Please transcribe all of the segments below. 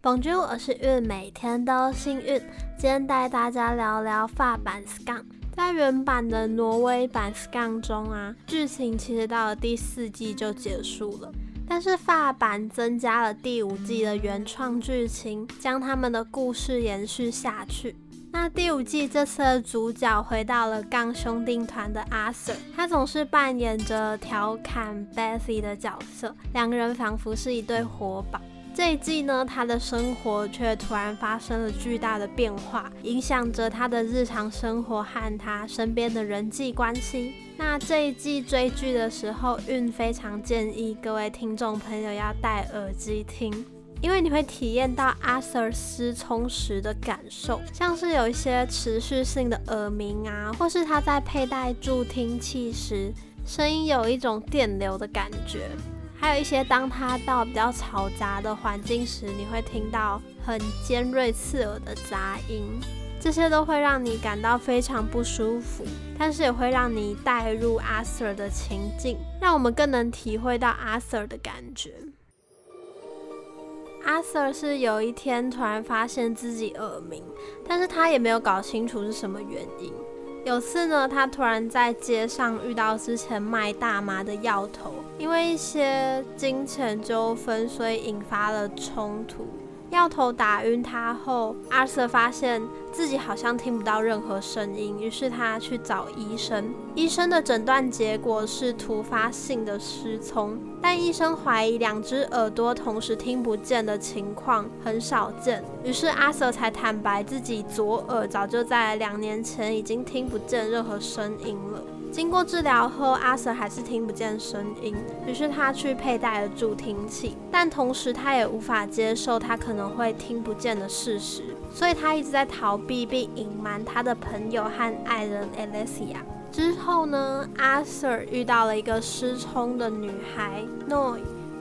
Bonjour，我是运，每天都幸运。今天带大家聊聊法版 s c a n。在原版的挪威版 s c a n 中啊，剧情其实到了第四季就结束了，但是法版增加了第五季的原创剧情，将他们的故事延续下去。那第五季这次的主角回到了杠兄弟团的阿 Sir，他总是扮演着调侃 Bethy 的角色，两个人仿佛是一对活宝。这一季呢，他的生活却突然发生了巨大的变化，影响着他的日常生活和他身边的人际关系。那这一季追剧的时候，运非常建议各位听众朋友要戴耳机听，因为你会体验到阿 Sir 失聪时的感受，像是有一些持续性的耳鸣啊，或是他在佩戴助听器时，声音有一种电流的感觉。还有一些，当他到比较嘈杂的环境时，你会听到很尖锐刺耳的杂音，这些都会让你感到非常不舒服，但是也会让你带入阿 Sir 的情境，让我们更能体会到阿 Sir 的感觉。阿 Sir 是有一天突然发现自己耳鸣，但是他也没有搞清楚是什么原因。有次呢，他突然在街上遇到之前卖大麻的药头，因为一些金钱纠纷，所以引发了冲突。药头打晕他后，阿瑟发现自己好像听不到任何声音，于是他去找医生。医生的诊断结果是突发性的失聪，但医生怀疑两只耳朵同时听不见的情况很少见，于是阿瑟才坦白自己左耳早就在两年前已经听不见任何声音了。经过治疗后，阿 Sir 还是听不见声音，于是他去佩戴了助听器，但同时他也无法接受他可能会听不见的事实，所以他一直在逃避并隐瞒他的朋友和爱人 Alessia。之后呢，阿 Sir 遇到了一个失聪的女孩 Noi，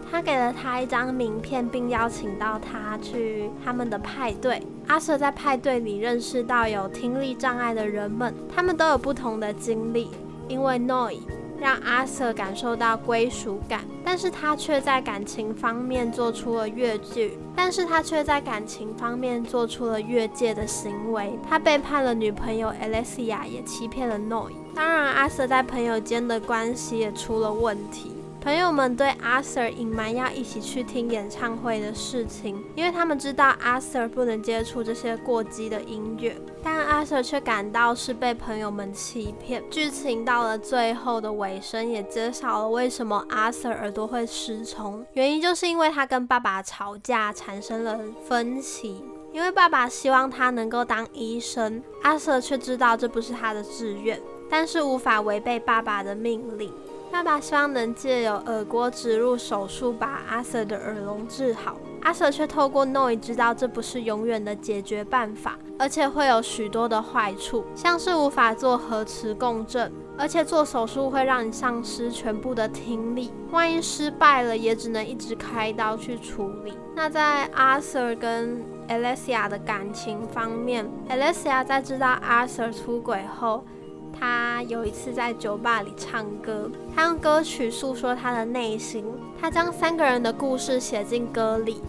他给了他一张名片，并邀请到他去他们的派对。阿 Sir 在派对里认识到有听力障碍的人们，他们都有不同的经历。因为 Noi 让阿瑟感受到归属感，但是他却在感情方面做出了越剧，但是他却在感情方面做出了越界的行为。他背叛了女朋友 Alessia，也欺骗了 Noi。当然，阿瑟在朋友间的关系也出了问题。朋友们对阿 Sir 隐瞒要一起去听演唱会的事情，因为他们知道阿 Sir 不能接触这些过激的音乐，但阿 Sir 却感到是被朋友们欺骗。剧情到了最后的尾声，也揭晓了为什么阿 Sir 耳朵会失聪，原因就是因为他跟爸爸吵架产生了分歧，因为爸爸希望他能够当医生，阿 Sir 却知道这不是他的志愿，但是无法违背爸爸的命令。爸爸希望能借由耳郭植入手术把阿 Sir 的耳聋治好，阿 Sir 却透过 Noi 知道这不是永远的解决办法，而且会有许多的坏处，像是无法做核磁共振，而且做手术会让你丧失全部的听力，万一失败了也只能一直开刀去处理。那在阿 Sir 跟 alesia 的感情方面，Alessia 在知道阿 Sir 出轨后。他有一次在酒吧里唱歌，他用歌曲诉说他的内心。他将三个人的故事写进歌里。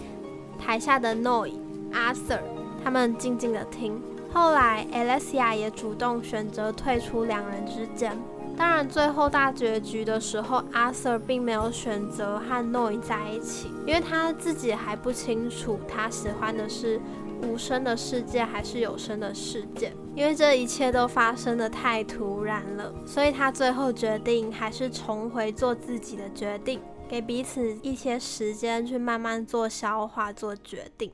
台下的 Noi、Arthur 他们静静的听。后来 Alessia 也主动选择退出两人之间。当然，最后大结局的时候，Arthur 并没有选择和 Noi 在一起，因为他自己还不清楚他喜欢的是。无声的世界还是有声的世界，因为这一切都发生的太突然了，所以他最后决定还是重回做自己的决定，给彼此一些时间去慢慢做消化、做决定。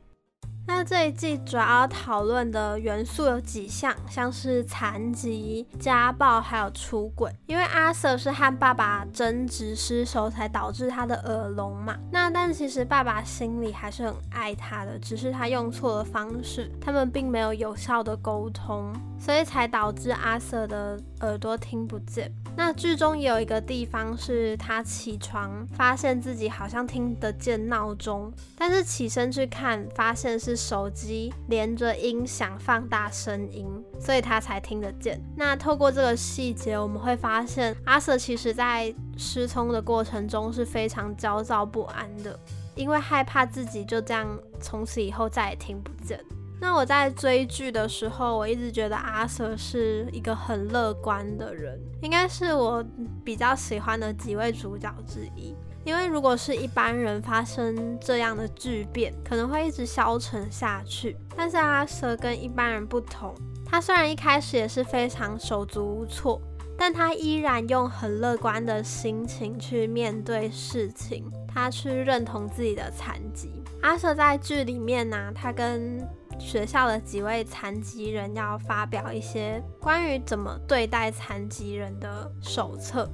那这一季主要讨论的元素有几项，像是残疾、家暴，还有出轨。因为阿瑟是和爸爸争执失手，才导致他的耳聋嘛。那但其实爸爸心里还是很爱他的，只是他用错了方式，他们并没有有效的沟通，所以才导致阿瑟的耳朵听不见。那剧中也有一个地方是他起床，发现自己好像听得见闹钟，但是起身去看，发现是手机连着音响放大声音，所以他才听得见。那透过这个细节，我们会发现阿瑟其实在失聪的过程中是非常焦躁不安的。因为害怕自己就这样从此以后再也听不见。那我在追剧的时候，我一直觉得阿 Sir 是一个很乐观的人，应该是我比较喜欢的几位主角之一。因为如果是一般人发生这样的巨变，可能会一直消沉下去。但是阿 Sir 跟一般人不同，他虽然一开始也是非常手足无措，但他依然用很乐观的心情去面对事情，他去认同自己的残疾。阿 Sir 在剧里面呢，他跟学校的几位残疾人要发表一些关于怎么对待残疾人的手册。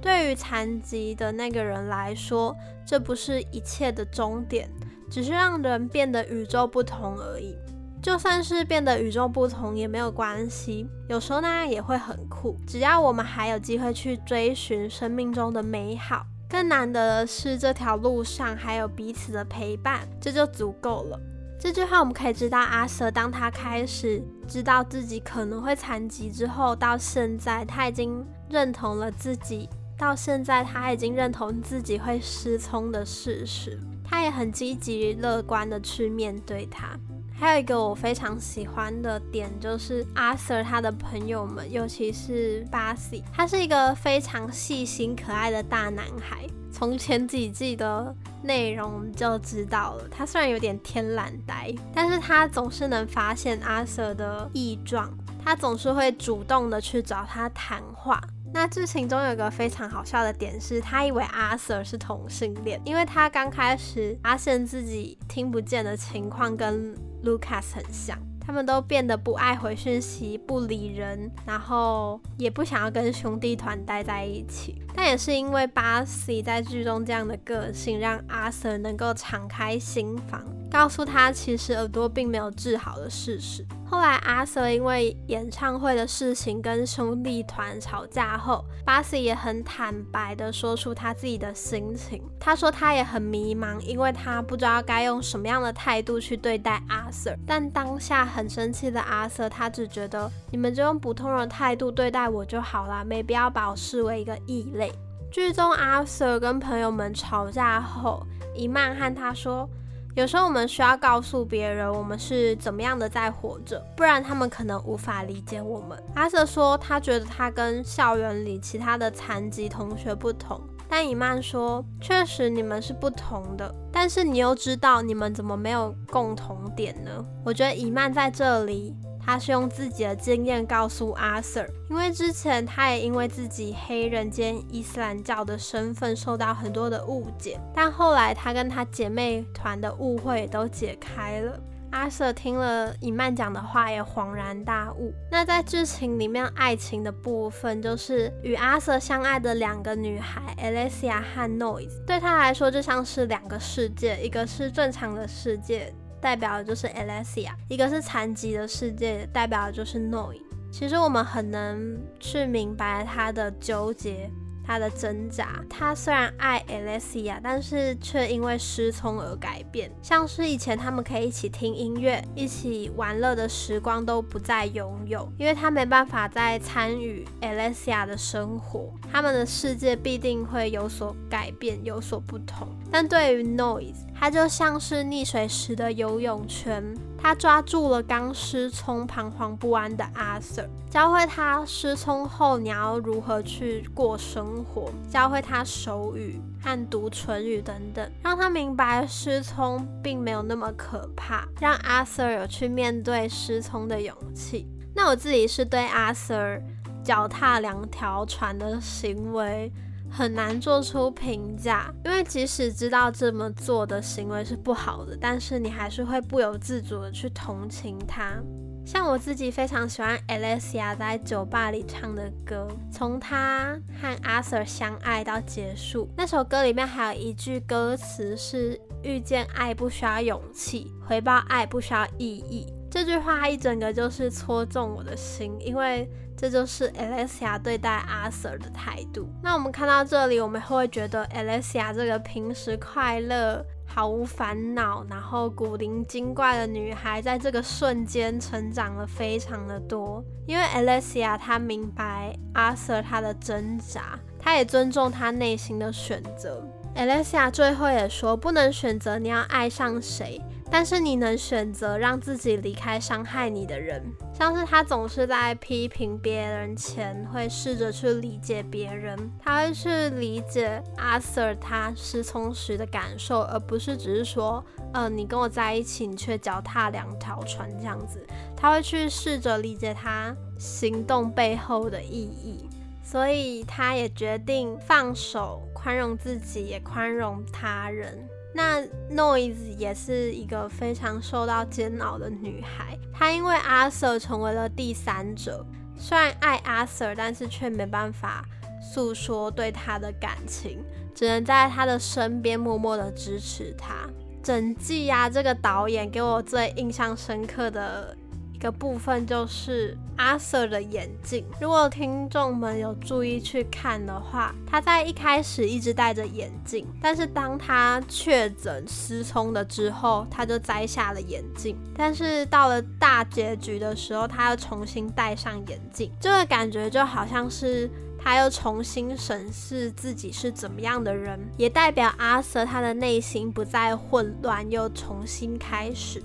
对于残疾的那个人来说，这不是一切的终点，只是让人变得与众不同而已。就算是变得与众不同也没有关系，有时候那样也会很酷。只要我们还有机会去追寻生命中的美好，更难得的是这条路上还有彼此的陪伴，这就足够了。这句话我们可以知道，阿瑟当他开始知道自己可能会残疾之后，到现在他已经认同了自己。到现在，他已经认同自己会失聪的事实，他也很积极乐观的去面对它。还有一个我非常喜欢的点，就是阿 Sir 他的朋友们，尤其是巴西，他是一个非常细心可爱的大男孩。从前几季的内容就知道了，他虽然有点天懒呆，但是他总是能发现阿 Sir 的异状，他总是会主动的去找他谈话。那剧情中有个非常好笑的点是，他以为阿 Sir 是同性恋，因为他刚开始发现自己听不见的情况跟 Lucas 很像，他们都变得不爱回讯息、不理人，然后也不想要跟兄弟团待在一起。但也是因为巴西在剧中这样的个性，让阿 Sir 能够敞开心房，告诉他其实耳朵并没有治好的事实。后来，阿 Sir 因为演唱会的事情跟兄弟团吵架后，巴西也很坦白的说出他自己的心情。他说他也很迷茫，因为他不知道该用什么样的态度去对待阿 Sir。但当下很生气的阿 Sir，他只觉得你们就用普通的态度对待我就好了，没必要把我视为一个异类。剧中阿 Sir 跟朋友们吵架后，伊曼和他说。有时候我们需要告诉别人我们是怎么样的在活着，不然他们可能无法理解我们。阿瑟说他觉得他跟校园里其他的残疾同学不同，但伊曼说确实你们是不同的，但是你又知道你们怎么没有共同点呢？我觉得伊曼在这里。他是用自己的经验告诉阿 Sir，因为之前他也因为自己黑人兼伊斯兰教的身份受到很多的误解，但后来他跟他姐妹团的误会都解开了。阿 Sir 听了伊曼讲的话，也恍然大悟。那在剧情里面，爱情的部分就是与阿 Sir 相爱的两个女孩 Alessia 和 Noise，对他来说就像是两个世界，一个是正常的世界。代表的就是 Alessia，一个是残疾的世界，代表的就是 Noi。其实我们很能去明白他的纠结。他的挣扎，他虽然爱 Alessia，但是却因为失聪而改变。像是以前他们可以一起听音乐、一起玩乐的时光都不再拥有，因为他没办法再参与 Alessia 的生活，他们的世界必定会有所改变，有所不同。但对于 Noise，他就像是溺水时的游泳圈。他抓住了刚失聪、彷徨不安的阿 Sir，教会他失聪后你要如何去过生活，教会他手语和读唇语等等，让他明白失聪并没有那么可怕，让阿 Sir 有去面对失聪的勇气。那我自己是对阿 Sir 脚踏两条船的行为。很难做出评价，因为即使知道这么做的行为是不好的，但是你还是会不由自主的去同情他。像我自己非常喜欢 Alessia 在酒吧里唱的歌，从他和阿 Sir 相爱到结束，那首歌里面还有一句歌词是“遇见爱不需要勇气，回报爱不需要意义”。这句话一整个就是戳中我的心，因为。这就是 Alessia 对待阿 Sir 的态度。那我们看到这里，我们会觉得 Alessia 这个平时快乐、毫无烦恼，然后古灵精怪的女孩，在这个瞬间成长了非常的多？因为 Alessia 她明白阿 Sir 他的挣扎，她也尊重他内心的选择。Alessia 最后也说，不能选择你要爱上谁。但是你能选择让自己离开伤害你的人，像是他总是在批评别人前会试着去理解别人，他会去理解阿 Sir 他失聪时的感受，而不是只是说，呃，你跟我在一起，你却脚踏两条船这样子。他会去试着理解他行动背后的意义，所以他也决定放手，宽容自己，也宽容他人。那 Noise 也是一个非常受到煎熬的女孩，她因为阿 Sir 成为了第三者，虽然爱阿 Sir，但是却没办法诉说对他的感情，只能在他的身边默默的支持他。整季呀，这个导演给我最印象深刻的。一个部分就是阿 Sir 的眼镜，如果听众们有注意去看的话，他在一开始一直戴着眼镜，但是当他确诊失聪的之后，他就摘下了眼镜。但是到了大结局的时候，他又重新戴上眼镜，这个感觉就好像是他又重新审视自己是怎么样的人，也代表阿 Sir 他的内心不再混乱，又重新开始。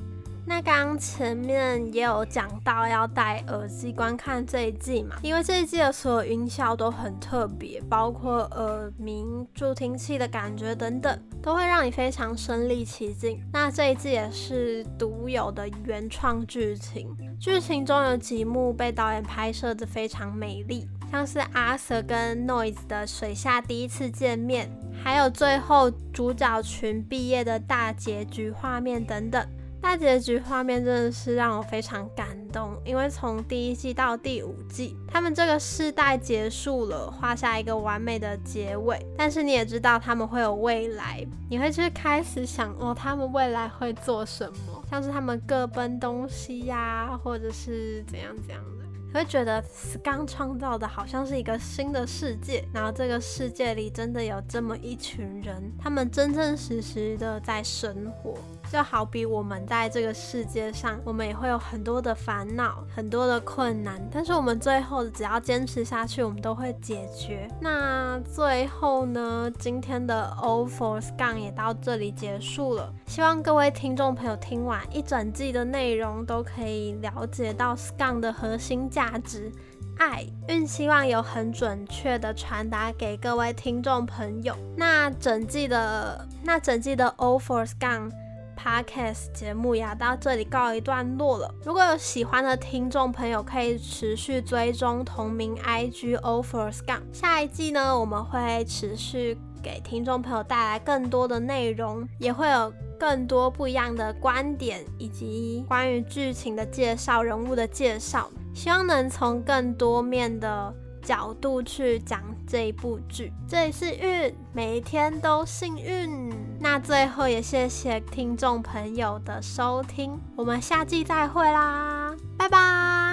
那刚刚前面也有讲到要戴耳机观看这一季嘛，因为这一季的所有音效都很特别，包括耳鸣、助听器的感觉等等，都会让你非常身临其境。那这一季也是独有的原创剧情，剧情中有几幕被导演拍摄的非常美丽，像是阿 Sir 跟 Noise 的水下第一次见面，还有最后主角群毕业的大结局画面等等。大结局画面真的是让我非常感动，因为从第一季到第五季，他们这个世代结束了，画下一个完美的结尾。但是你也知道他们会有未来，你会去开始想哦，他们未来会做什么？像是他们各奔东西呀，或者是怎样怎样的，你会觉得刚创造的好像是一个新的世界，然后这个世界里真的有这么一群人，他们真真实实的在生活。就好比我们在这个世界上，我们也会有很多的烦恼，很多的困难，但是我们最后只要坚持下去，我们都会解决。那最后呢，今天的 O for Scan 也到这里结束了。希望各位听众朋友听完一整季的内容，都可以了解到 Scan 的核心价值——爱。运希望有很准确的传达给各位听众朋友。那整季的那整季的 O for Scan。Podcast 节目呀，到这里告一段落了。如果有喜欢的听众朋友，可以持续追踪同名 IG Offers Gun。下一季呢，我们会持续给听众朋友带来更多的内容，也会有更多不一样的观点，以及关于剧情的介绍、人物的介绍。希望能从更多面的。角度去讲这一部剧，这里是运，每一天都幸运。那最后也谢谢听众朋友的收听，我们下季再会啦，拜拜。